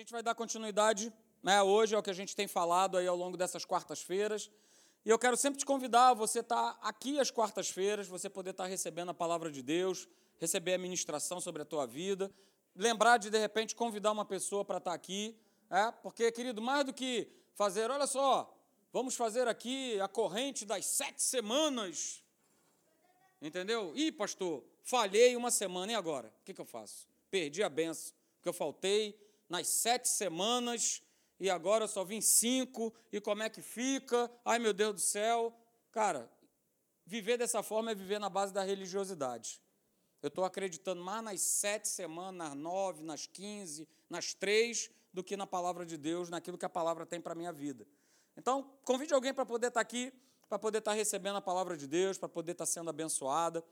gente vai dar continuidade né, hoje ao que a gente tem falado aí ao longo dessas quartas-feiras. E eu quero sempre te convidar, você estar tá aqui às quartas-feiras, você poder estar tá recebendo a palavra de Deus, receber a ministração sobre a tua vida, lembrar de, de repente, convidar uma pessoa para estar tá aqui, é? porque, querido, mais do que fazer, olha só, vamos fazer aqui a corrente das sete semanas, entendeu? Ih, pastor, falhei uma semana, e agora? O que, que eu faço? Perdi a benção, porque eu faltei nas sete semanas e agora eu só vim cinco, e como é que fica? Ai meu Deus do céu. Cara, viver dessa forma é viver na base da religiosidade. Eu estou acreditando mais nas sete semanas, nas nove, nas quinze, nas três, do que na palavra de Deus, naquilo que a palavra tem para a minha vida. Então, convide alguém para poder estar tá aqui, para poder estar tá recebendo a palavra de Deus, para poder estar tá sendo abençoada.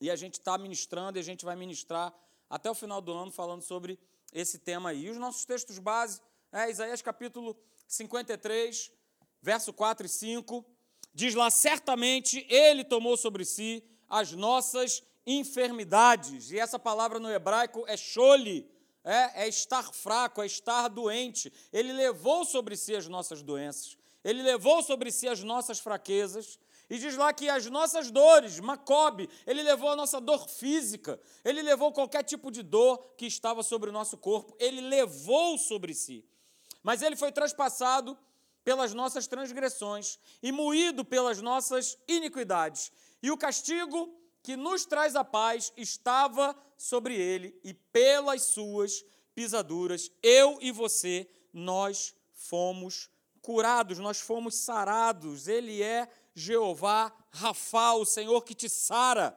E a gente está ministrando e a gente vai ministrar até o final do ano falando sobre esse tema aí. E os nossos textos base é Isaías capítulo 53, verso 4 e 5, diz lá: certamente ele tomou sobre si as nossas enfermidades. E essa palavra no hebraico é chole, é, é estar fraco, é estar doente. Ele levou sobre si as nossas doenças, ele levou sobre si as nossas fraquezas, e diz lá que as nossas dores, Macobe, ele levou a nossa dor física, ele levou qualquer tipo de dor que estava sobre o nosso corpo, ele levou sobre si. Mas ele foi traspassado pelas nossas transgressões e moído pelas nossas iniquidades. E o castigo que nos traz a paz estava sobre ele, e pelas suas pisaduras, eu e você, nós fomos curados, nós fomos sarados. Ele é Jeová Rafa, o Senhor que te sara.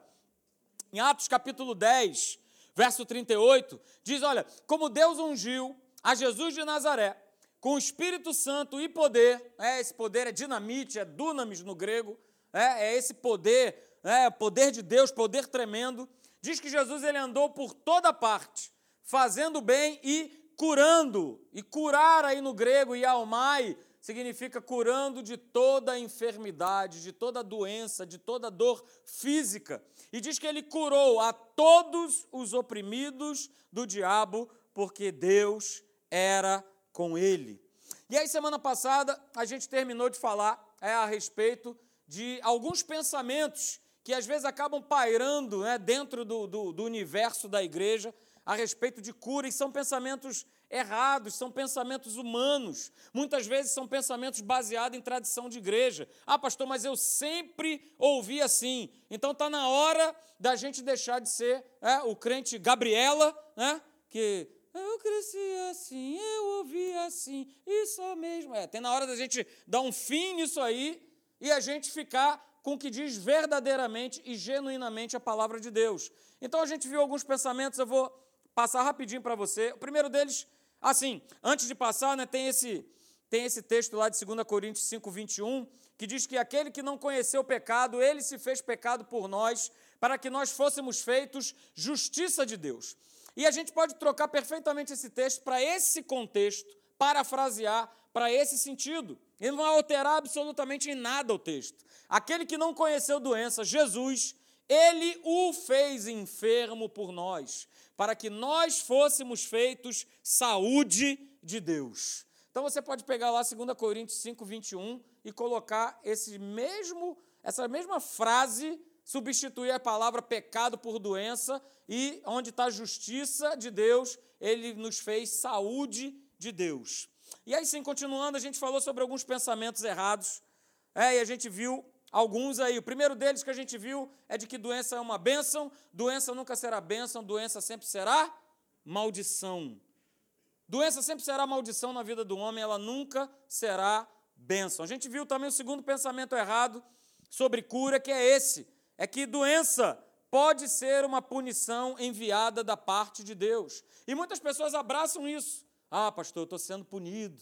Em Atos capítulo 10, verso 38, diz: Olha, como Deus ungiu a Jesus de Nazaré com o Espírito Santo e poder, é, esse poder é dinamite, é dunamis no grego, é, é esse poder, é poder de Deus, poder tremendo. Diz que Jesus ele andou por toda parte, fazendo bem e curando. E curar aí no grego, e almai, significa curando de toda enfermidade, de toda doença, de toda dor física. E diz que ele curou a todos os oprimidos do diabo, porque Deus era com ele. E aí, semana passada, a gente terminou de falar é, a respeito de alguns pensamentos que às vezes acabam pairando né, dentro do, do, do universo da igreja a respeito de cura, e são pensamentos errados, são pensamentos humanos. Muitas vezes são pensamentos baseados em tradição de igreja. Ah, pastor, mas eu sempre ouvi assim. Então está na hora da gente deixar de ser é, o crente Gabriela, né, que eu cresci assim, eu ouvi assim, isso mesmo. É, tem na hora da gente dar um fim nisso aí e a gente ficar com o que diz verdadeiramente e genuinamente a palavra de Deus. Então a gente viu alguns pensamentos, eu vou passar rapidinho para você. O primeiro deles Assim, antes de passar, né, tem, esse, tem esse texto lá de 2 Coríntios 5, 21, que diz que aquele que não conheceu o pecado, ele se fez pecado por nós, para que nós fôssemos feitos justiça de Deus. E a gente pode trocar perfeitamente esse texto para esse contexto, parafrasear para esse sentido. Ele não vai alterar absolutamente em nada o texto. Aquele que não conheceu doença, Jesus, ele o fez enfermo por nós, para que nós fôssemos feitos saúde de Deus. Então você pode pegar lá 2 Coríntios 5, 21 e colocar esse mesmo, essa mesma frase, substituir a palavra pecado por doença, e onde está a justiça de Deus, ele nos fez saúde de Deus. E aí sim, continuando, a gente falou sobre alguns pensamentos errados, é, e a gente viu alguns aí. O primeiro deles que a gente viu é de que doença é uma bênção, doença nunca será bênção, doença sempre será maldição. Doença sempre será maldição na vida do homem, ela nunca será bênção. A gente viu também o segundo pensamento errado sobre cura, que é esse: é que doença pode ser uma punição enviada da parte de Deus. E muitas pessoas abraçam isso. Ah, pastor, eu estou sendo punido.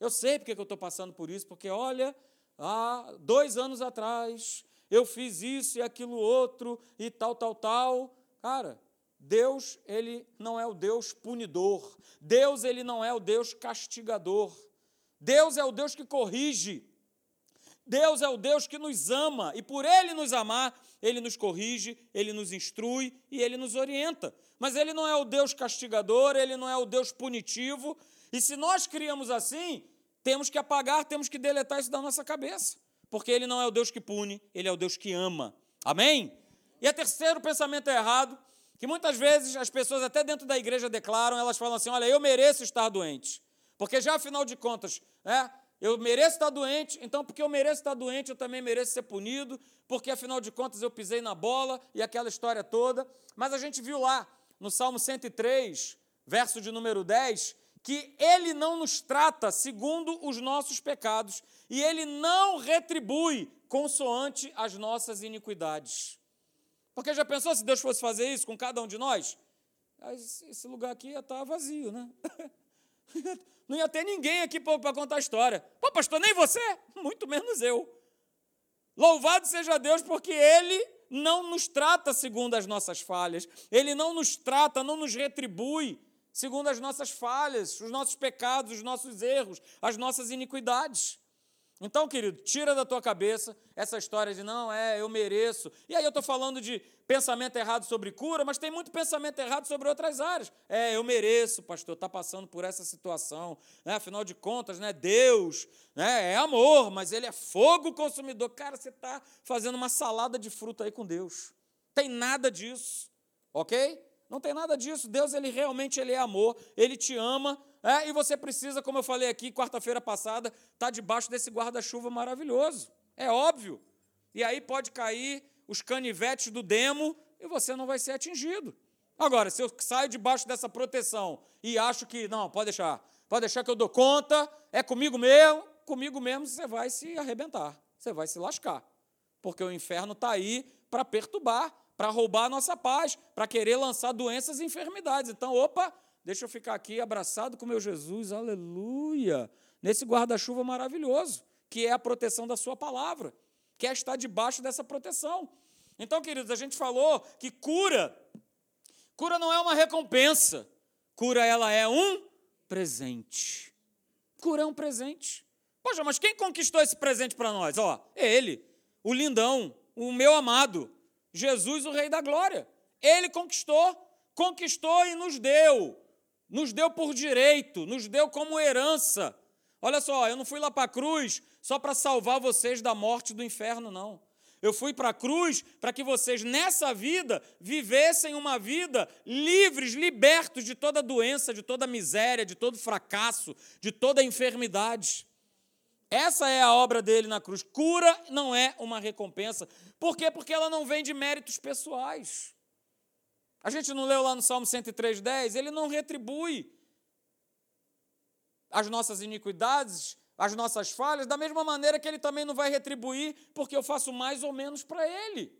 Eu sei porque eu estou passando por isso, porque olha, há dois anos atrás, eu fiz isso e aquilo outro e tal, tal, tal. Cara, Deus, ele não é o Deus punidor. Deus, ele não é o Deus castigador. Deus é o Deus que corrige. Deus é o Deus que nos ama e por ele nos amar, ele nos corrige, ele nos instrui e ele nos orienta. mas ele não é o Deus castigador, ele não é o Deus punitivo. E se nós criamos assim, temos que apagar, temos que deletar isso da nossa cabeça. Porque ele não é o Deus que pune, ele é o Deus que ama. Amém? E o terceiro pensamento errado, que muitas vezes as pessoas, até dentro da igreja, declaram, elas falam assim: olha, eu mereço estar doente. Porque já afinal de contas, é, eu mereço estar doente, então porque eu mereço estar doente, eu também mereço ser punido, porque afinal de contas eu pisei na bola e aquela história toda. Mas a gente viu lá no Salmo 103, verso de número 10, que ele não nos trata segundo os nossos pecados e ele não retribui consoante as nossas iniquidades. Porque já pensou se Deus fosse fazer isso com cada um de nós? Esse lugar aqui ia estar vazio, né? Não ia ter ninguém aqui para contar a história. Pô, pastor, nem você, muito menos eu. Louvado seja Deus, porque Ele não nos trata segundo as nossas falhas, Ele não nos trata, não nos retribui segundo as nossas falhas, os nossos pecados, os nossos erros, as nossas iniquidades. Então, querido, tira da tua cabeça essa história de não, é, eu mereço. E aí eu estou falando de pensamento errado sobre cura, mas tem muito pensamento errado sobre outras áreas. É, eu mereço, pastor, está passando por essa situação. Né? Afinal de contas, né, Deus né, é amor, mas Ele é fogo consumidor. Cara, você está fazendo uma salada de fruta aí com Deus. Tem nada disso, ok? Não tem nada disso. Deus, ele realmente ele é amor, ele te ama, é, e você precisa, como eu falei aqui quarta-feira passada, estar tá debaixo desse guarda-chuva maravilhoso. É óbvio. E aí pode cair os canivetes do demo e você não vai ser atingido. Agora, se eu saio debaixo dessa proteção e acho que, não, pode deixar, pode deixar que eu dou conta, é comigo mesmo, comigo mesmo você vai se arrebentar, você vai se lascar. Porque o inferno está aí para perturbar, para roubar a nossa paz, para querer lançar doenças e enfermidades. Então, opa, deixa eu ficar aqui abraçado com meu Jesus, aleluia, nesse guarda-chuva maravilhoso, que é a proteção da Sua palavra, que é estar debaixo dessa proteção. Então, queridos, a gente falou que cura, cura não é uma recompensa, cura ela é um presente. Cura é um presente. Poxa, mas quem conquistou esse presente para nós? Ó, é ele, o lindão, o meu amado, Jesus, o Rei da Glória. Ele conquistou, conquistou e nos deu. Nos deu por direito, nos deu como herança. Olha só, eu não fui lá para a cruz só para salvar vocês da morte do inferno, não. Eu fui para a cruz para que vocês, nessa vida, vivessem uma vida livres, libertos de toda doença, de toda miséria, de todo fracasso, de toda enfermidade. Essa é a obra dele na cruz. Cura não é uma recompensa. Por quê? Porque ela não vem de méritos pessoais. A gente não leu lá no Salmo 103,10? Ele não retribui as nossas iniquidades, as nossas falhas, da mesma maneira que ele também não vai retribuir porque eu faço mais ou menos para ele.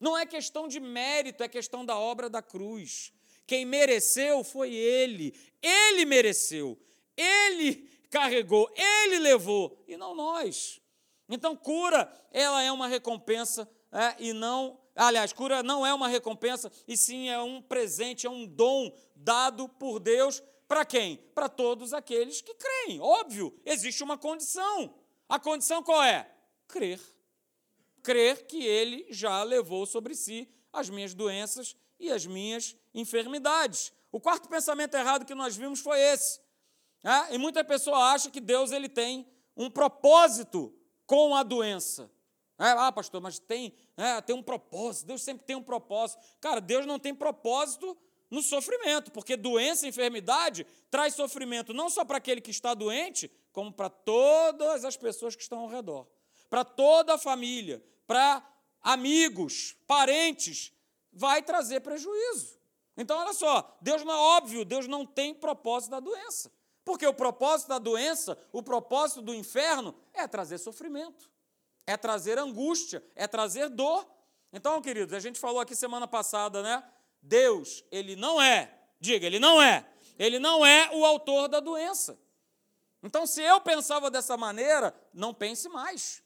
Não é questão de mérito, é questão da obra da cruz. Quem mereceu foi ele. Ele mereceu. Ele carregou, ele levou, e não nós. Então, cura, ela é uma recompensa é, e não. Aliás, cura não é uma recompensa, e sim é um presente, é um dom dado por Deus para quem? Para todos aqueles que creem. Óbvio, existe uma condição. A condição qual é? Crer. Crer que ele já levou sobre si as minhas doenças e as minhas enfermidades. O quarto pensamento errado que nós vimos foi esse. É? E muita pessoa acha que Deus ele tem um propósito com a doença. É, ah, pastor, mas tem, é, tem um propósito, Deus sempre tem um propósito. Cara, Deus não tem propósito no sofrimento, porque doença e enfermidade traz sofrimento não só para aquele que está doente, como para todas as pessoas que estão ao redor. Para toda a família, para amigos, parentes, vai trazer prejuízo. Então, olha só, Deus não é óbvio, Deus não tem propósito da doença. Porque o propósito da doença, o propósito do inferno é trazer sofrimento, é trazer angústia, é trazer dor. Então, queridos, a gente falou aqui semana passada, né? Deus, ele não é, diga, ele não é, ele não é o autor da doença. Então, se eu pensava dessa maneira, não pense mais.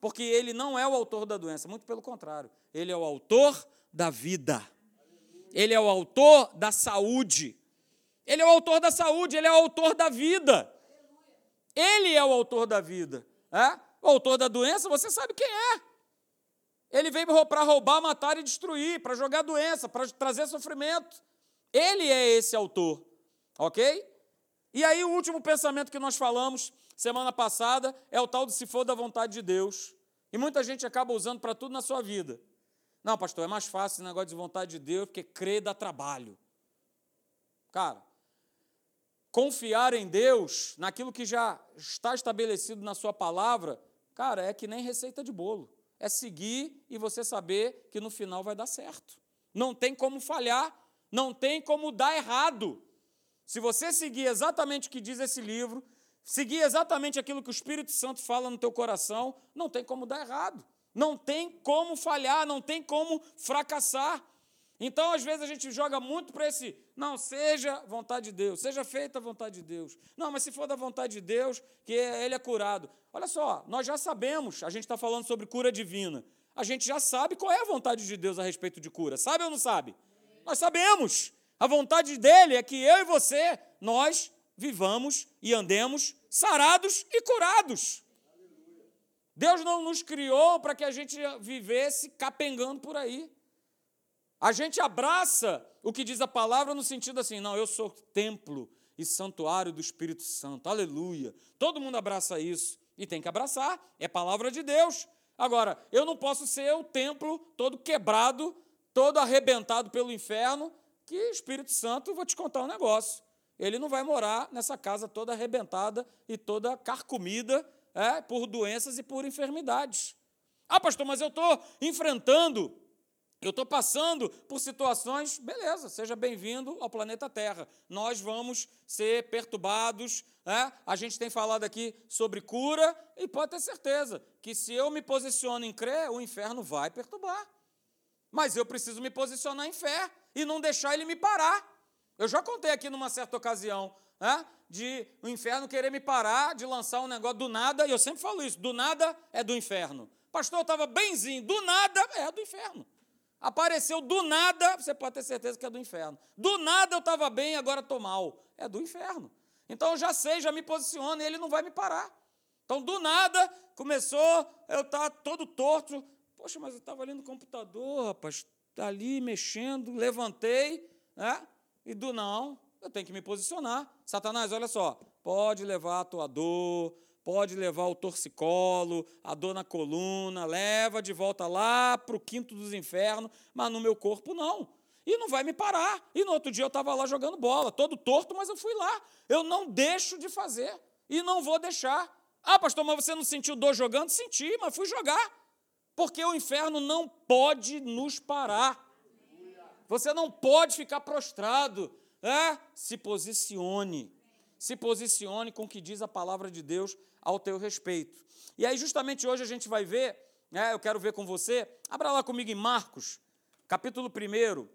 Porque ele não é o autor da doença, muito pelo contrário, ele é o autor da vida. Ele é o autor da saúde. Ele é o autor da saúde, ele é o autor da vida. Ele é o autor da vida. É? O autor da doença, você sabe quem é. Ele veio para roubar, matar e destruir, para jogar doença, para trazer sofrimento. Ele é esse autor, ok? E aí, o último pensamento que nós falamos semana passada é o tal de se for da vontade de Deus. E muita gente acaba usando para tudo na sua vida. Não, pastor, é mais fácil esse negócio de vontade de Deus, porque crer dá trabalho. Cara, confiar em Deus, naquilo que já está estabelecido na sua palavra, cara, é que nem receita de bolo. É seguir e você saber que no final vai dar certo. Não tem como falhar, não tem como dar errado. Se você seguir exatamente o que diz esse livro, seguir exatamente aquilo que o Espírito Santo fala no teu coração, não tem como dar errado. Não tem como falhar, não tem como fracassar. Então, às vezes, a gente joga muito para esse, não, seja vontade de Deus, seja feita a vontade de Deus. Não, mas se for da vontade de Deus, que ele é curado. Olha só, nós já sabemos, a gente está falando sobre cura divina. A gente já sabe qual é a vontade de Deus a respeito de cura. Sabe ou não sabe? Nós sabemos. A vontade dele é que eu e você, nós vivamos e andemos sarados e curados. Deus não nos criou para que a gente vivesse capengando por aí. A gente abraça o que diz a palavra no sentido assim, não, eu sou templo e santuário do Espírito Santo, aleluia. Todo mundo abraça isso e tem que abraçar, é palavra de Deus. Agora, eu não posso ser o templo todo quebrado, todo arrebentado pelo inferno, que Espírito Santo, vou te contar um negócio, ele não vai morar nessa casa toda arrebentada e toda carcomida é, por doenças e por enfermidades. Ah, pastor, mas eu estou enfrentando eu estou passando por situações, beleza, seja bem-vindo ao planeta Terra. Nós vamos ser perturbados. Né? A gente tem falado aqui sobre cura e pode ter certeza que se eu me posiciono em crer, o inferno vai perturbar. Mas eu preciso me posicionar em fé e não deixar ele me parar. Eu já contei aqui numa certa ocasião né, de o inferno querer me parar, de lançar um negócio do nada, e eu sempre falo isso: do nada é do inferno. Pastor, eu estava benzinho, do nada é do inferno. Apareceu do nada, você pode ter certeza que é do inferno. Do nada eu estava bem, agora estou mal. É do inferno. Então eu já sei, já me posiciono e ele não vai me parar. Então do nada começou, eu estava todo torto. Poxa, mas eu estava ali no computador, rapaz, tá ali mexendo, levantei, né? E do não, eu tenho que me posicionar. Satanás, olha só, pode levar a tua dor, pode levar o torcicolo, a dor na coluna, leva de volta lá para o quinto dos infernos, mas no meu corpo não. E não vai me parar. E no outro dia eu estava lá jogando bola, todo torto, mas eu fui lá. Eu não deixo de fazer e não vou deixar. Ah, pastor, mas você não sentiu dor jogando? Senti, mas fui jogar. Porque o inferno não pode nos parar. Você não pode ficar prostrado. É? Se posicione. Se posicione com o que diz a palavra de Deus ao teu respeito. E aí, justamente hoje, a gente vai ver, né, eu quero ver com você, abra lá comigo em Marcos, capítulo 1,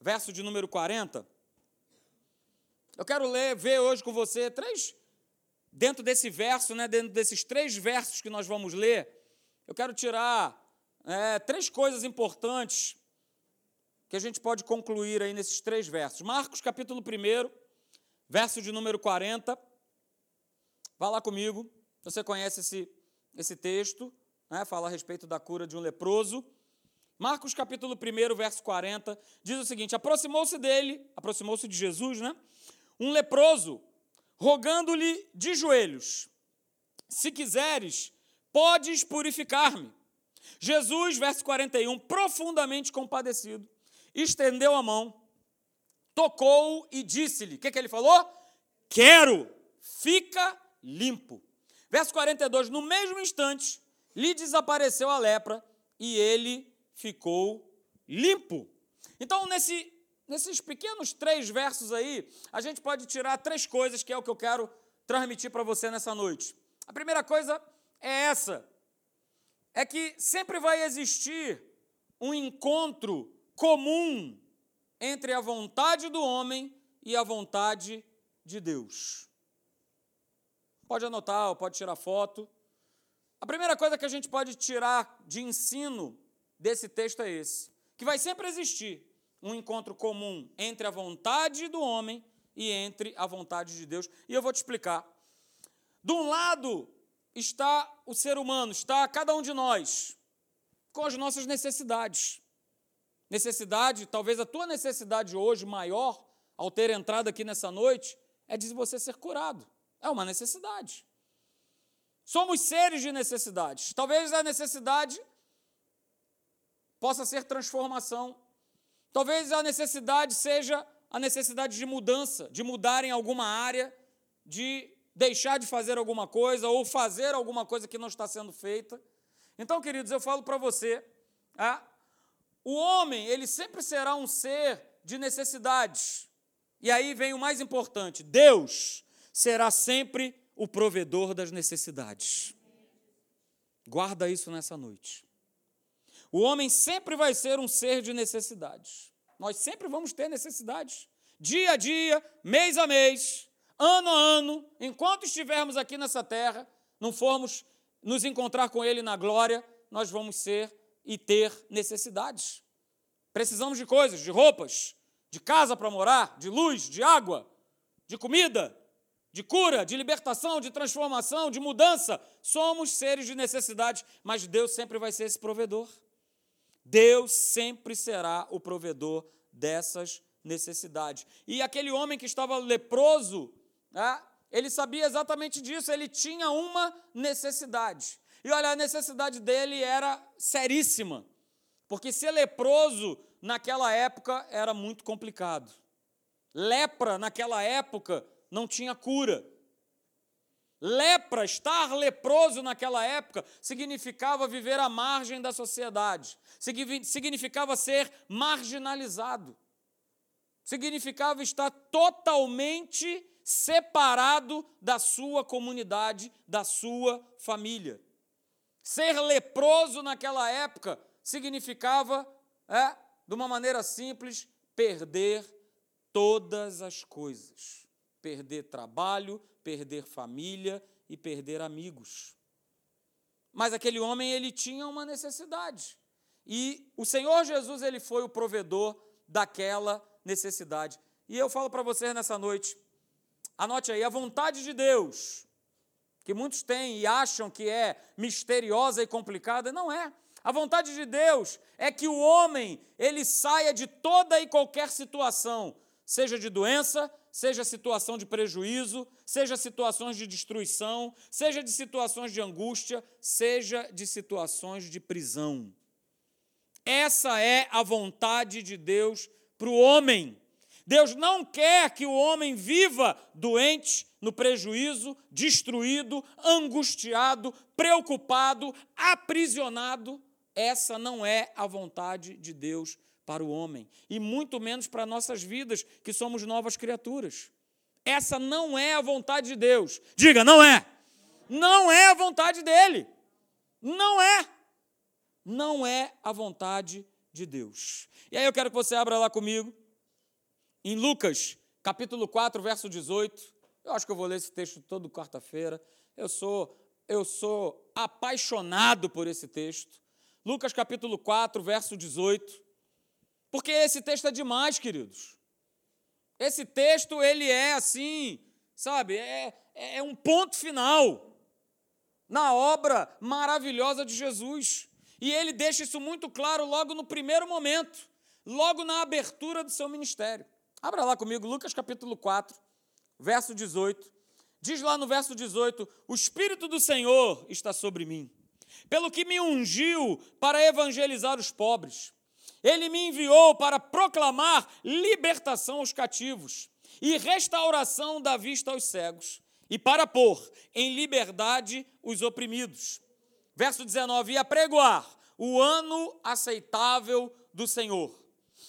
verso de número 40. Eu quero ler, ver hoje com você três, dentro desse verso, né, dentro desses três versos que nós vamos ler, eu quero tirar é, três coisas importantes que a gente pode concluir aí nesses três versos. Marcos, capítulo 1, verso de número 40. Vá lá comigo. Você conhece esse, esse texto, né? fala a respeito da cura de um leproso. Marcos capítulo 1, verso 40, diz o seguinte: aproximou-se dele, aproximou-se de Jesus, né? Um leproso, rogando-lhe de joelhos: Se quiseres, podes purificar-me. Jesus, verso 41, profundamente compadecido, estendeu a mão, tocou e disse-lhe: O que, que ele falou? Quero, fica limpo. Verso 42: No mesmo instante, lhe desapareceu a lepra e ele ficou limpo. Então, nesse, nesses pequenos três versos aí, a gente pode tirar três coisas que é o que eu quero transmitir para você nessa noite. A primeira coisa é essa: é que sempre vai existir um encontro comum entre a vontade do homem e a vontade de Deus. Pode anotar, pode tirar foto. A primeira coisa que a gente pode tirar de ensino desse texto é esse: que vai sempre existir um encontro comum entre a vontade do homem e entre a vontade de Deus. E eu vou te explicar. De um lado está o ser humano, está cada um de nós, com as nossas necessidades. Necessidade, talvez a tua necessidade hoje maior ao ter entrado aqui nessa noite, é de você ser curado. É uma necessidade. Somos seres de necessidades. Talvez a necessidade possa ser transformação. Talvez a necessidade seja a necessidade de mudança, de mudar em alguma área, de deixar de fazer alguma coisa ou fazer alguma coisa que não está sendo feita. Então, queridos, eu falo para você, ah, o homem, ele sempre será um ser de necessidades. E aí vem o mais importante: Deus será sempre o provedor das necessidades. Guarda isso nessa noite. O homem sempre vai ser um ser de necessidades. Nós sempre vamos ter necessidades. Dia a dia, mês a mês, ano a ano, enquanto estivermos aqui nessa terra, não formos nos encontrar com Ele na glória, nós vamos ser e ter necessidades. Precisamos de coisas, de roupas, de casa para morar, de luz, de água, de comida, de cura, de libertação, de transformação, de mudança. Somos seres de necessidade, mas Deus sempre vai ser esse provedor. Deus sempre será o provedor dessas necessidades. E aquele homem que estava leproso, né, ele sabia exatamente disso, ele tinha uma necessidade. E olha, a necessidade dele era seríssima, porque ser leproso naquela época era muito complicado. Lepra naquela época não tinha cura. Lepra, estar leproso naquela época, significava viver à margem da sociedade, significava ser marginalizado, significava estar totalmente separado da sua comunidade, da sua família. Ser leproso naquela época significava, é, de uma maneira simples, perder todas as coisas perder trabalho, perder família e perder amigos. Mas aquele homem ele tinha uma necessidade. E o Senhor Jesus ele foi o provedor daquela necessidade. E eu falo para vocês nessa noite, anote aí, a vontade de Deus, que muitos têm e acham que é misteriosa e complicada, não é. A vontade de Deus é que o homem ele saia de toda e qualquer situação, seja de doença, seja situação de prejuízo, seja situações de destruição, seja de situações de angústia, seja de situações de prisão. Essa é a vontade de Deus para o homem. Deus não quer que o homem viva doente, no prejuízo, destruído, angustiado, preocupado, aprisionado. Essa não é a vontade de Deus para o homem, e muito menos para nossas vidas, que somos novas criaturas. Essa não é a vontade de Deus. Diga, não é. Não é a vontade dele. Não é. Não é a vontade de Deus. E aí eu quero que você abra lá comigo, em Lucas, capítulo 4, verso 18. Eu acho que eu vou ler esse texto todo quarta-feira. Eu sou eu sou apaixonado por esse texto. Lucas capítulo 4, verso 18. Porque esse texto é demais, queridos. Esse texto, ele é assim, sabe, é, é um ponto final na obra maravilhosa de Jesus. E ele deixa isso muito claro logo no primeiro momento, logo na abertura do seu ministério. Abra lá comigo, Lucas capítulo 4, verso 18. Diz lá no verso 18: O Espírito do Senhor está sobre mim, pelo que me ungiu para evangelizar os pobres ele me enviou para proclamar libertação aos cativos e restauração da vista aos cegos, e para pôr em liberdade os oprimidos. Verso 19: e apregoar o ano aceitável do Senhor.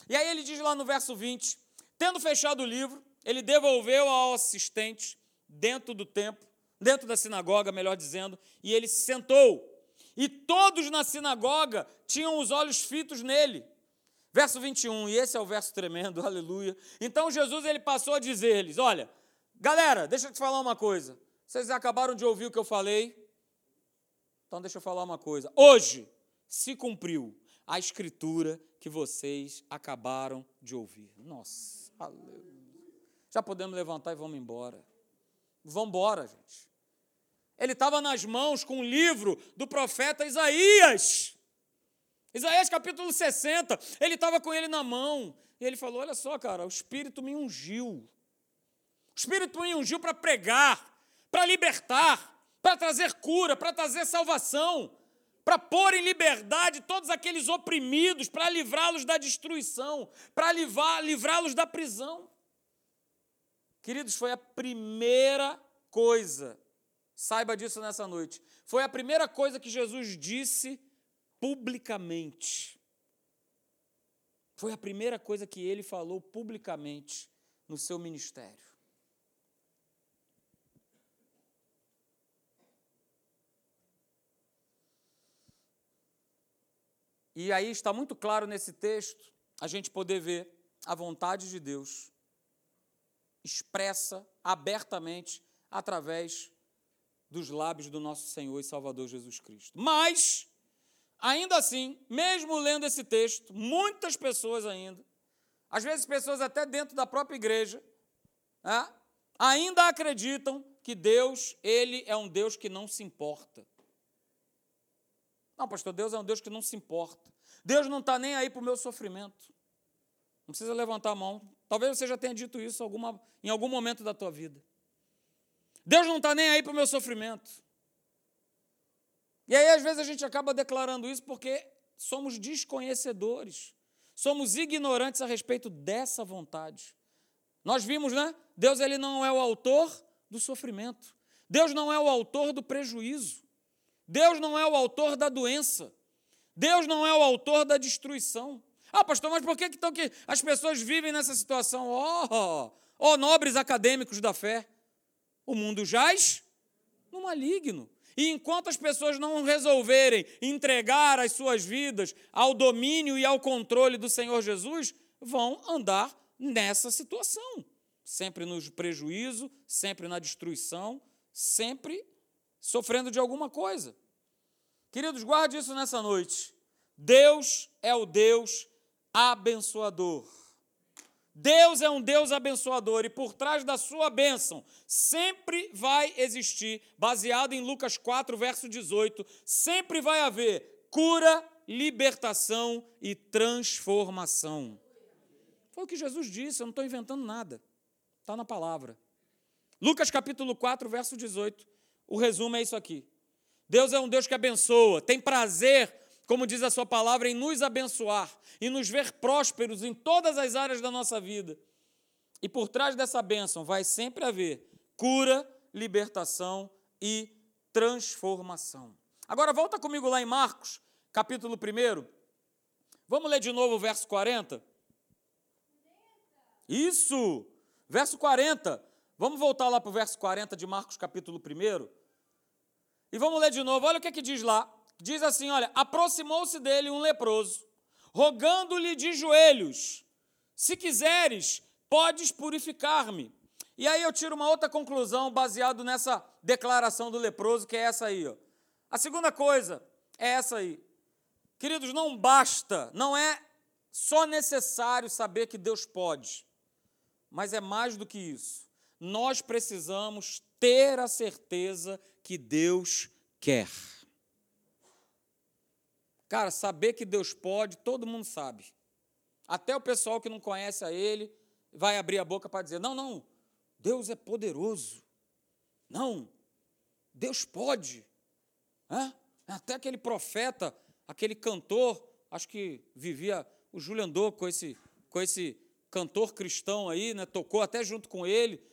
E aí ele diz lá no verso 20: tendo fechado o livro, ele devolveu ao assistente dentro do templo, dentro da sinagoga, melhor dizendo, e ele se sentou. E todos na sinagoga tinham os olhos fitos nele. Verso 21, e esse é o verso tremendo, aleluia. Então Jesus ele passou a dizer-lhes: Olha, galera, deixa eu te falar uma coisa. Vocês acabaram de ouvir o que eu falei? Então deixa eu falar uma coisa. Hoje se cumpriu a escritura que vocês acabaram de ouvir. Nossa, aleluia. Já podemos levantar e vamos embora. Vamos embora, gente. Ele estava nas mãos com o livro do profeta Isaías. Isaías capítulo 60, ele estava com ele na mão. E ele falou: Olha só, cara, o Espírito me ungiu. O Espírito me ungiu para pregar, para libertar, para trazer cura, para trazer salvação, para pôr em liberdade todos aqueles oprimidos, para livrá-los da destruição, para livrá-los da prisão. Queridos, foi a primeira coisa, saiba disso nessa noite, foi a primeira coisa que Jesus disse publicamente. Foi a primeira coisa que ele falou publicamente no seu ministério. E aí está muito claro nesse texto a gente poder ver a vontade de Deus expressa abertamente através dos lábios do nosso Senhor e Salvador Jesus Cristo. Mas, ainda assim, mesmo lendo esse texto, muitas pessoas ainda, às vezes pessoas até dentro da própria igreja, né, ainda acreditam que Deus, ele é um Deus que não se importa. Não, pastor, Deus é um Deus que não se importa. Deus não está nem aí para o meu sofrimento. Não precisa levantar a mão. Talvez você já tenha dito isso alguma, em algum momento da tua vida. Deus não está nem aí para o meu sofrimento. E aí, às vezes, a gente acaba declarando isso porque somos desconhecedores, somos ignorantes a respeito dessa vontade. Nós vimos, né? Deus ele não é o autor do sofrimento. Deus não é o autor do prejuízo. Deus não é o autor da doença. Deus não é o autor da destruição. Ah, pastor, mas por que, então que as pessoas vivem nessa situação? Oh, oh, nobres acadêmicos da fé. O mundo jaz no maligno. E enquanto as pessoas não resolverem entregar as suas vidas ao domínio e ao controle do Senhor Jesus, vão andar nessa situação. Sempre no prejuízo, sempre na destruição, sempre sofrendo de alguma coisa. Queridos, guarde isso nessa noite. Deus é o Deus abençoador. Deus é um Deus abençoador e por trás da sua bênção sempre vai existir, baseado em Lucas 4, verso 18, sempre vai haver cura, libertação e transformação. Foi o que Jesus disse, eu não estou inventando nada, está na palavra. Lucas capítulo 4, verso 18, o resumo é isso aqui. Deus é um Deus que abençoa, tem prazer como diz a Sua palavra, em nos abençoar e nos ver prósperos em todas as áreas da nossa vida. E por trás dessa bênção vai sempre haver cura, libertação e transformação. Agora volta comigo lá em Marcos, capítulo 1. Vamos ler de novo o verso 40? Isso! Verso 40. Vamos voltar lá para o verso 40 de Marcos, capítulo 1. E vamos ler de novo. Olha o que, é que diz lá diz assim: olha, aproximou-se dele um leproso, rogando-lhe de joelhos: se quiseres, podes purificar-me. E aí eu tiro uma outra conclusão baseado nessa declaração do leproso, que é essa aí. Ó. A segunda coisa é essa aí. Queridos, não basta, não é só necessário saber que Deus pode, mas é mais do que isso. Nós precisamos ter a certeza que Deus quer. Cara, saber que Deus pode, todo mundo sabe. Até o pessoal que não conhece a Ele vai abrir a boca para dizer: não, não, Deus é poderoso. Não, Deus pode. Até aquele profeta, aquele cantor, acho que vivia, o Júlio andou com esse, com esse cantor cristão aí, né, tocou até junto com ele,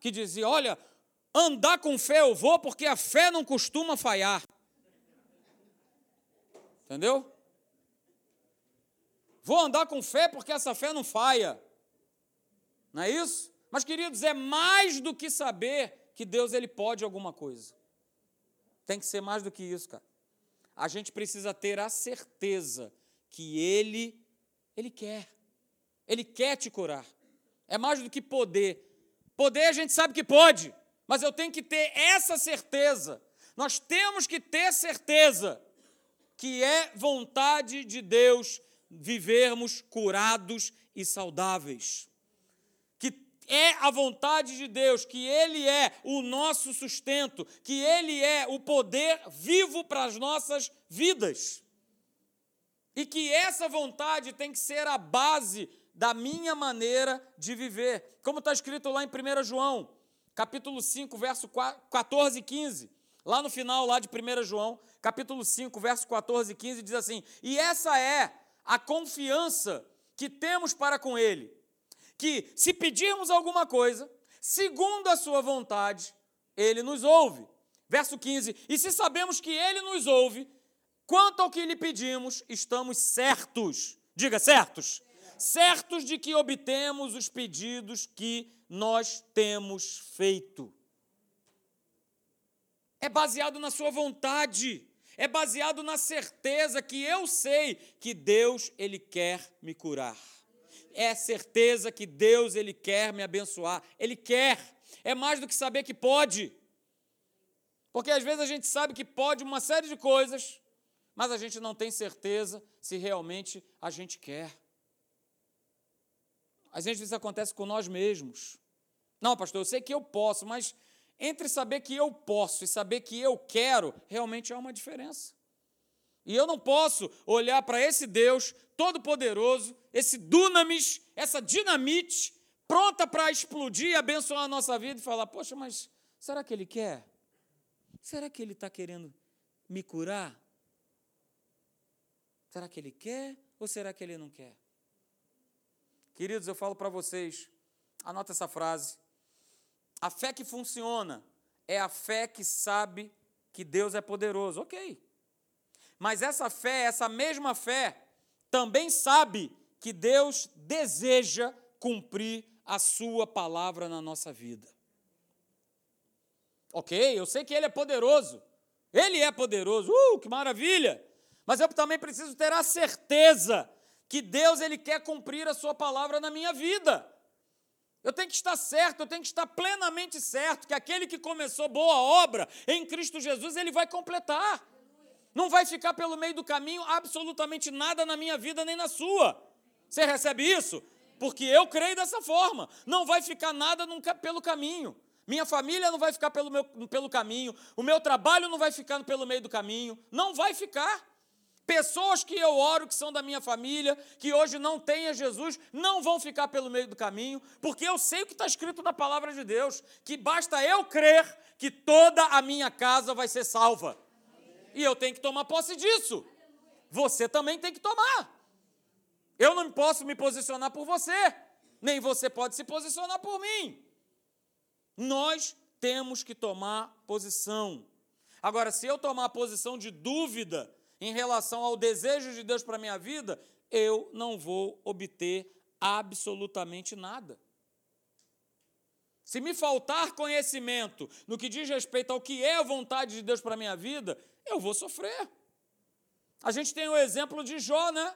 que dizia: Olha, andar com fé eu vou, porque a fé não costuma falhar. Entendeu? Vou andar com fé porque essa fé não falha. Não é isso? Mas, queridos, é mais do que saber que Deus ele pode alguma coisa. Tem que ser mais do que isso, cara. A gente precisa ter a certeza que Ele, Ele quer. Ele quer te curar. É mais do que poder. Poder a gente sabe que pode, mas eu tenho que ter essa certeza. Nós temos que ter certeza que é vontade de Deus vivermos curados e saudáveis. Que é a vontade de Deus, que Ele é o nosso sustento, que Ele é o poder vivo para as nossas vidas. E que essa vontade tem que ser a base da minha maneira de viver. Como está escrito lá em 1 João, capítulo 5, verso 14 e 15. Lá no final, lá de 1 João, capítulo 5, verso 14 e 15, diz assim: E essa é a confiança que temos para com Ele, que se pedirmos alguma coisa, segundo a Sua vontade, Ele nos ouve. Verso 15: E se sabemos que Ele nos ouve, quanto ao que lhe pedimos, estamos certos. Diga, certos. Certos de que obtemos os pedidos que nós temos feito. É baseado na Sua vontade é baseado na certeza que eu sei que Deus ele quer me curar. É certeza que Deus ele quer me abençoar. Ele quer. É mais do que saber que pode. Porque às vezes a gente sabe que pode uma série de coisas, mas a gente não tem certeza se realmente a gente quer. Às vezes isso acontece com nós mesmos. Não, pastor, eu sei que eu posso, mas entre saber que eu posso e saber que eu quero, realmente há uma diferença. E eu não posso olhar para esse Deus todo-poderoso, esse dunamis, essa dinamite, pronta para explodir e abençoar a nossa vida, e falar: Poxa, mas será que Ele quer? Será que Ele está querendo me curar? Será que Ele quer ou será que Ele não quer? Queridos, eu falo para vocês, anota essa frase. A fé que funciona é a fé que sabe que Deus é poderoso. Ok. Mas essa fé, essa mesma fé, também sabe que Deus deseja cumprir a sua palavra na nossa vida. Ok, eu sei que Ele é poderoso. Ele é poderoso. Uh, que maravilha! Mas eu também preciso ter a certeza que Deus ele quer cumprir a sua palavra na minha vida. Eu tenho que estar certo, eu tenho que estar plenamente certo que aquele que começou boa obra em Cristo Jesus, ele vai completar. Não vai ficar pelo meio do caminho absolutamente nada na minha vida nem na sua. Você recebe isso? Porque eu creio dessa forma. Não vai ficar nada pelo caminho. Minha família não vai ficar pelo, meu, pelo caminho. O meu trabalho não vai ficar pelo meio do caminho. Não vai ficar. Pessoas que eu oro, que são da minha família, que hoje não têm a Jesus, não vão ficar pelo meio do caminho, porque eu sei o que está escrito na palavra de Deus, que basta eu crer que toda a minha casa vai ser salva. E eu tenho que tomar posse disso. Você também tem que tomar. Eu não posso me posicionar por você, nem você pode se posicionar por mim. Nós temos que tomar posição. Agora, se eu tomar a posição de dúvida, em relação ao desejo de Deus para a minha vida, eu não vou obter absolutamente nada. Se me faltar conhecimento no que diz respeito ao que é a vontade de Deus para a minha vida, eu vou sofrer. A gente tem o exemplo de Jó, né?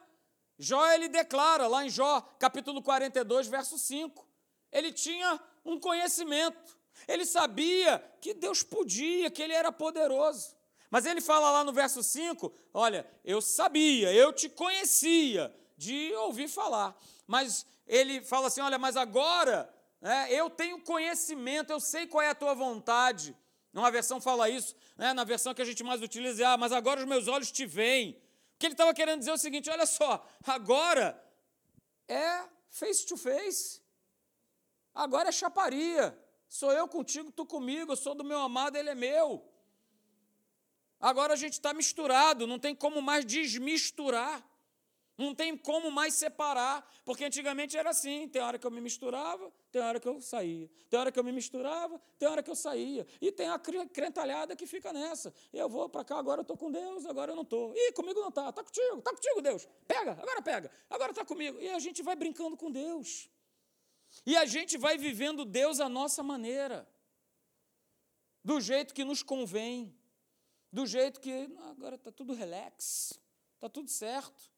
Jó ele declara lá em Jó, capítulo 42, verso 5. Ele tinha um conhecimento. Ele sabia que Deus podia, que ele era poderoso. Mas ele fala lá no verso 5: Olha, eu sabia, eu te conhecia de ouvir falar. Mas ele fala assim: Olha, mas agora né, eu tenho conhecimento, eu sei qual é a tua vontade. Numa versão fala isso, né, na versão que a gente mais utiliza, é, ah, mas agora os meus olhos te veem. O que ele estava querendo dizer é o seguinte: olha só, agora é face to face, agora é chaparia. Sou eu contigo, tu comigo, eu sou do meu amado, ele é meu. Agora a gente está misturado, não tem como mais desmisturar. Não tem como mais separar, porque antigamente era assim: tem hora que eu me misturava, tem hora que eu saía. Tem hora que eu me misturava, tem hora que eu saía. E tem a crentalhada que fica nessa. Eu vou para cá, agora eu estou com Deus, agora eu não estou. Ih, comigo não está, está contigo, está contigo, Deus. Pega, agora pega, agora está comigo. E a gente vai brincando com Deus. E a gente vai vivendo Deus à nossa maneira, do jeito que nos convém do jeito que agora está tudo relax, está tudo certo.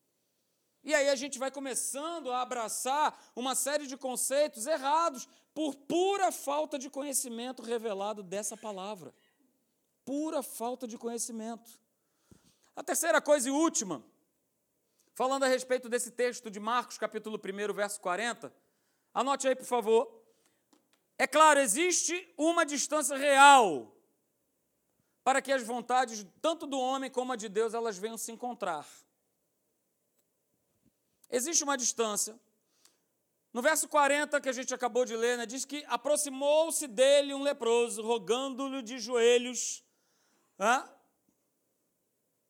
E aí a gente vai começando a abraçar uma série de conceitos errados por pura falta de conhecimento revelado dessa palavra. Pura falta de conhecimento. A terceira coisa e última, falando a respeito desse texto de Marcos, capítulo 1, verso 40, anote aí, por favor. É claro, existe uma distância real para que as vontades tanto do homem como a de Deus elas venham se encontrar. Existe uma distância, No verso 40 que a gente acabou de ler, né, diz que aproximou-se dele um leproso, rogando-lhe de joelhos, hein,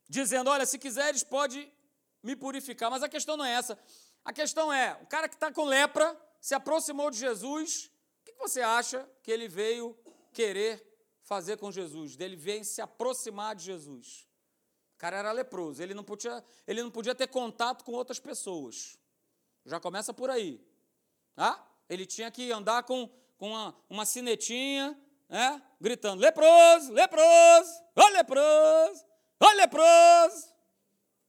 dizendo: Olha, se quiseres, pode me purificar. Mas a questão não é essa. A questão é: o cara que está com lepra se aproximou de Jesus, o que você acha que ele veio querer fazer com Jesus? Ele veio se aproximar de Jesus. O cara era leproso, ele não podia, ele não podia ter contato com outras pessoas. Já começa por aí. Tá? Ele tinha que andar com, com uma, uma sinetinha, né? gritando: leproso, leproso, ó leproso, ó leproso.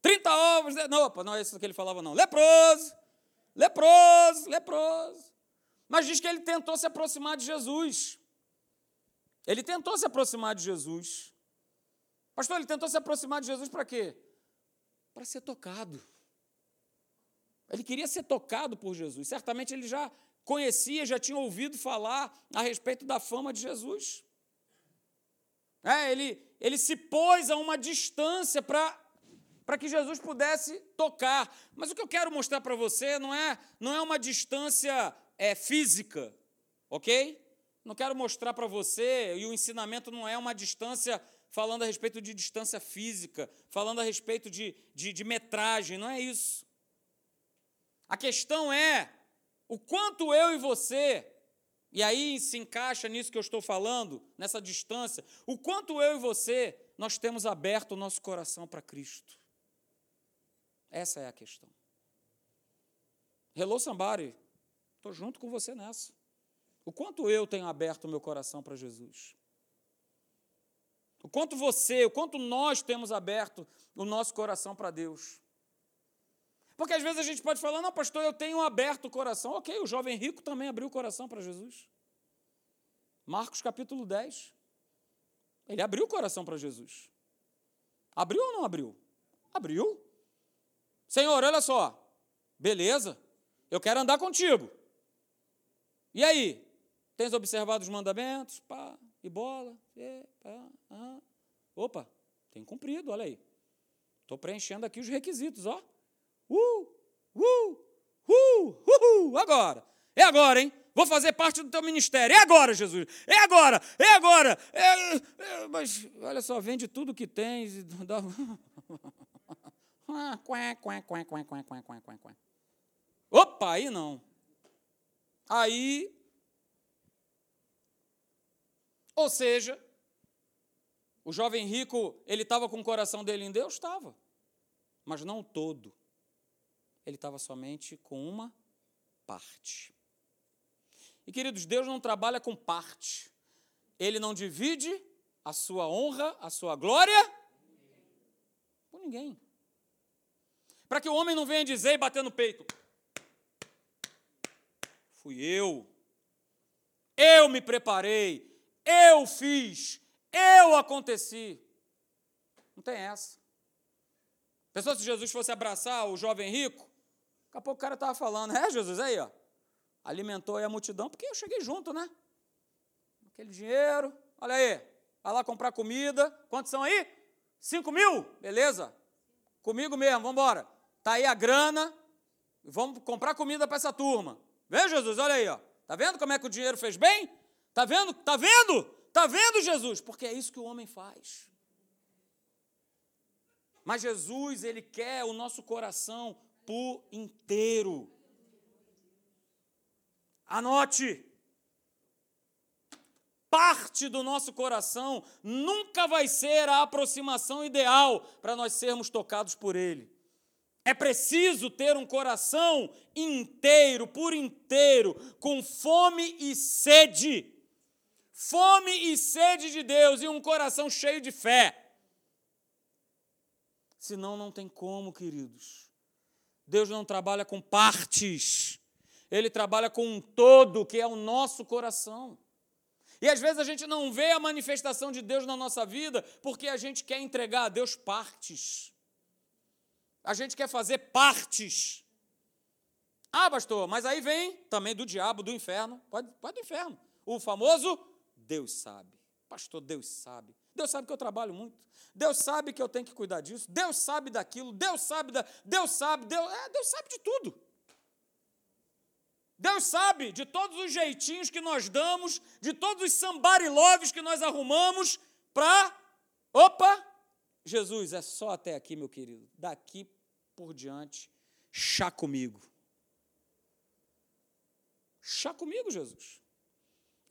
30 ovos. Não, opa, não é isso que ele falava, não. Leproso, leproso, leproso. Mas diz que ele tentou se aproximar de Jesus. Ele tentou se aproximar de Jesus. Pastor, ele tentou se aproximar de Jesus para quê? Para ser tocado. Ele queria ser tocado por Jesus. Certamente ele já conhecia, já tinha ouvido falar a respeito da fama de Jesus. É, ele, ele se pôs a uma distância para para que Jesus pudesse tocar. Mas o que eu quero mostrar para você não é, não é uma distância é, física, ok? Não quero mostrar para você, e o ensinamento não é uma distância falando a respeito de distância física, falando a respeito de, de, de metragem, não é isso. A questão é o quanto eu e você, e aí se encaixa nisso que eu estou falando, nessa distância, o quanto eu e você nós temos aberto o nosso coração para Cristo. Essa é a questão. Hello, somebody. Estou junto com você nessa. O quanto eu tenho aberto o meu coração para Jesus? O quanto você, o quanto nós temos aberto o nosso coração para Deus? Porque às vezes a gente pode falar, não, pastor, eu tenho aberto o coração. Ok, o jovem rico também abriu o coração para Jesus. Marcos capítulo 10. Ele abriu o coração para Jesus. Abriu ou não abriu? Abriu. Senhor, olha só. Beleza, eu quero andar contigo. E aí? Tens observado os mandamentos? Pá, e bola? E, pá, ah. Opa, tem cumprido, olha aí. Estou preenchendo aqui os requisitos, ó. Uh, uh, uh, uh, agora. É agora, hein? Vou fazer parte do teu ministério. É agora, Jesus. É agora. É agora. É, é, mas, olha só, vende tudo que tens. E dá... Opa, aí não. Aí. Ou seja, o jovem rico, ele estava com o coração dele em Deus? Estava. Mas não todo ele estava somente com uma parte. E queridos, Deus não trabalha com parte. Ele não divide a sua honra, a sua glória com ninguém. Para que o homem não venha dizer e bater no peito: Fui eu. Eu me preparei. Eu fiz. Eu aconteci. Não tem essa. Pensou se Jesus fosse abraçar o jovem rico? Daqui a pouco o cara estava falando, é Jesus, aí, ó. Alimentou aí a multidão, porque eu cheguei junto, né? Aquele dinheiro, olha aí, vai lá comprar comida. Quantos são aí? Cinco mil? Beleza. Comigo mesmo, vamos embora. Tá aí a grana, vamos comprar comida para essa turma. Vê, Jesus, olha aí, ó. Tá vendo como é que o dinheiro fez bem? Tá vendo? Tá vendo? Tá vendo, Jesus? Porque é isso que o homem faz. Mas Jesus, ele quer o nosso coração por inteiro. Anote. Parte do nosso coração nunca vai ser a aproximação ideal para nós sermos tocados por Ele. É preciso ter um coração inteiro, por inteiro, com fome e sede. Fome e sede de Deus e um coração cheio de fé. Senão não tem como, queridos. Deus não trabalha com partes, Ele trabalha com um todo, que é o nosso coração. E às vezes a gente não vê a manifestação de Deus na nossa vida porque a gente quer entregar a Deus partes. A gente quer fazer partes. Ah, pastor, mas aí vem também do diabo, do inferno. Pode, pode do inferno. O famoso Deus sabe. Pastor, Deus sabe. Deus sabe que eu trabalho muito. Deus sabe que eu tenho que cuidar disso. Deus sabe daquilo. Deus sabe da. Deus sabe. Deus, é, Deus sabe de tudo. Deus sabe de todos os jeitinhos que nós damos, de todos os sambariloves que nós arrumamos para. Opa! Jesus, é só até aqui, meu querido. Daqui por diante, chá comigo. Chá comigo, Jesus.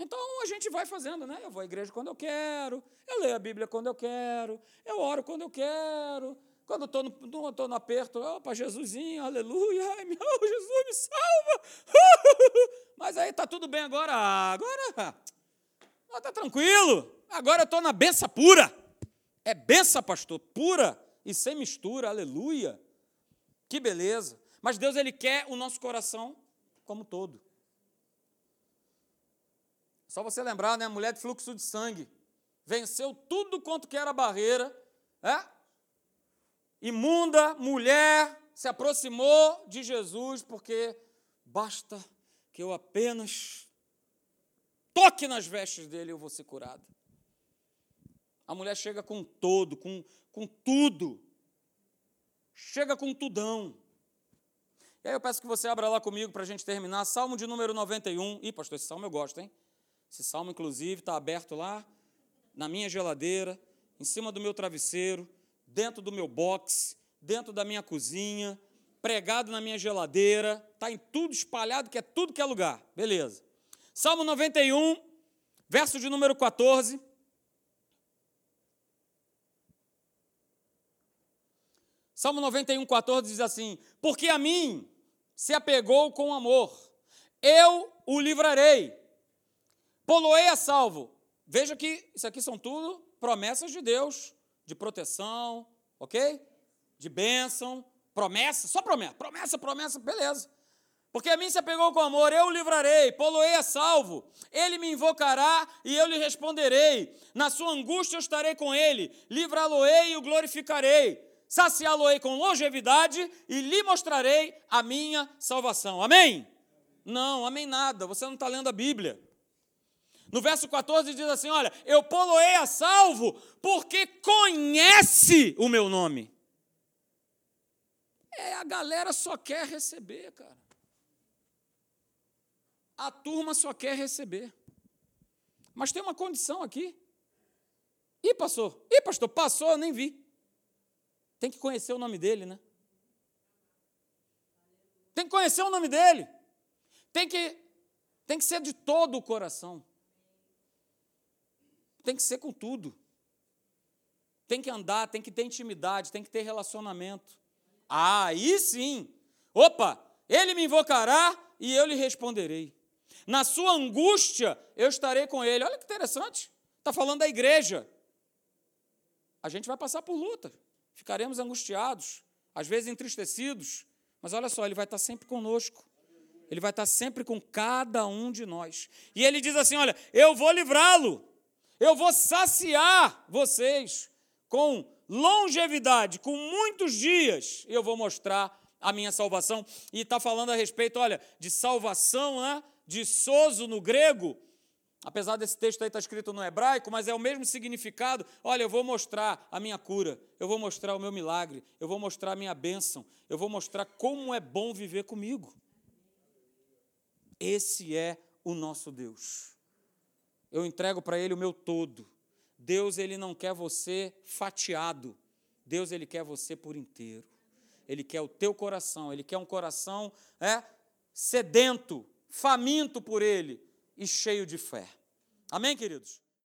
Então a gente vai fazendo, né? Eu vou à igreja quando eu quero, eu leio a Bíblia quando eu quero, eu oro quando eu quero. Quando estou no, estou no aperto, opa, Jesusinho, aleluia, ai, meu, Jesus me salva. Mas aí está tudo bem agora, agora está tranquilo, agora eu estou na benção pura. É benção, pastor, pura e sem mistura, aleluia. Que beleza. Mas Deus, Ele quer o nosso coração como todo. Só você lembrar, né? Mulher de fluxo de sangue venceu tudo quanto que era barreira, é? Imunda, mulher, se aproximou de Jesus porque basta que eu apenas toque nas vestes dele e eu vou ser curado. A mulher chega com todo, com, com tudo. Chega com tudão. E aí eu peço que você abra lá comigo para a gente terminar. Salmo de número 91. Ih, pastor, esse salmo eu gosto, hein? Esse salmo, inclusive, está aberto lá na minha geladeira, em cima do meu travesseiro, dentro do meu box, dentro da minha cozinha, pregado na minha geladeira, está em tudo espalhado, que é tudo que é lugar. Beleza. Salmo 91, verso de número 14. Salmo 91, 14 diz assim: Porque a mim se apegou com amor, eu o livrarei Poloei a salvo. Veja que isso aqui são tudo promessas de Deus, de proteção, ok? De bênção, promessa, só promessa, promessa, promessa, beleza. Porque a mim se apegou com amor, eu o livrarei, poloei a salvo, ele me invocará e eu lhe responderei. Na sua angústia eu estarei com ele, livrá-lo-ei e o glorificarei. Saciá-lo-ei com longevidade e lhe mostrarei a minha salvação. Amém? Não, amém nada, você não está lendo a Bíblia. No verso 14 diz assim: Olha, eu poloei a salvo porque conhece o meu nome. É, a galera só quer receber, cara. A turma só quer receber. Mas tem uma condição aqui. Ih, pastor, ih, pastor, passou, eu nem vi. Tem que conhecer o nome dele, né? Tem que conhecer o nome dele. Tem que, tem que ser de todo o coração. Tem que ser com tudo. Tem que andar, tem que ter intimidade, tem que ter relacionamento. Aí sim. Opa, ele me invocará e eu lhe responderei. Na sua angústia, eu estarei com ele. Olha que interessante. Está falando da igreja. A gente vai passar por luta. Ficaremos angustiados, às vezes entristecidos. Mas olha só, ele vai estar sempre conosco. Ele vai estar sempre com cada um de nós. E ele diz assim: Olha, eu vou livrá-lo. Eu vou saciar vocês com longevidade, com muitos dias, eu vou mostrar a minha salvação. E está falando a respeito, olha, de salvação, né? de sozo no grego. Apesar desse texto aí estar tá escrito no hebraico, mas é o mesmo significado. Olha, eu vou mostrar a minha cura, eu vou mostrar o meu milagre, eu vou mostrar a minha bênção, eu vou mostrar como é bom viver comigo. Esse é o nosso Deus eu entrego para ele o meu todo. Deus ele não quer você fatiado. Deus ele quer você por inteiro. Ele quer o teu coração, ele quer um coração é, sedento, faminto por ele e cheio de fé. Amém, queridos?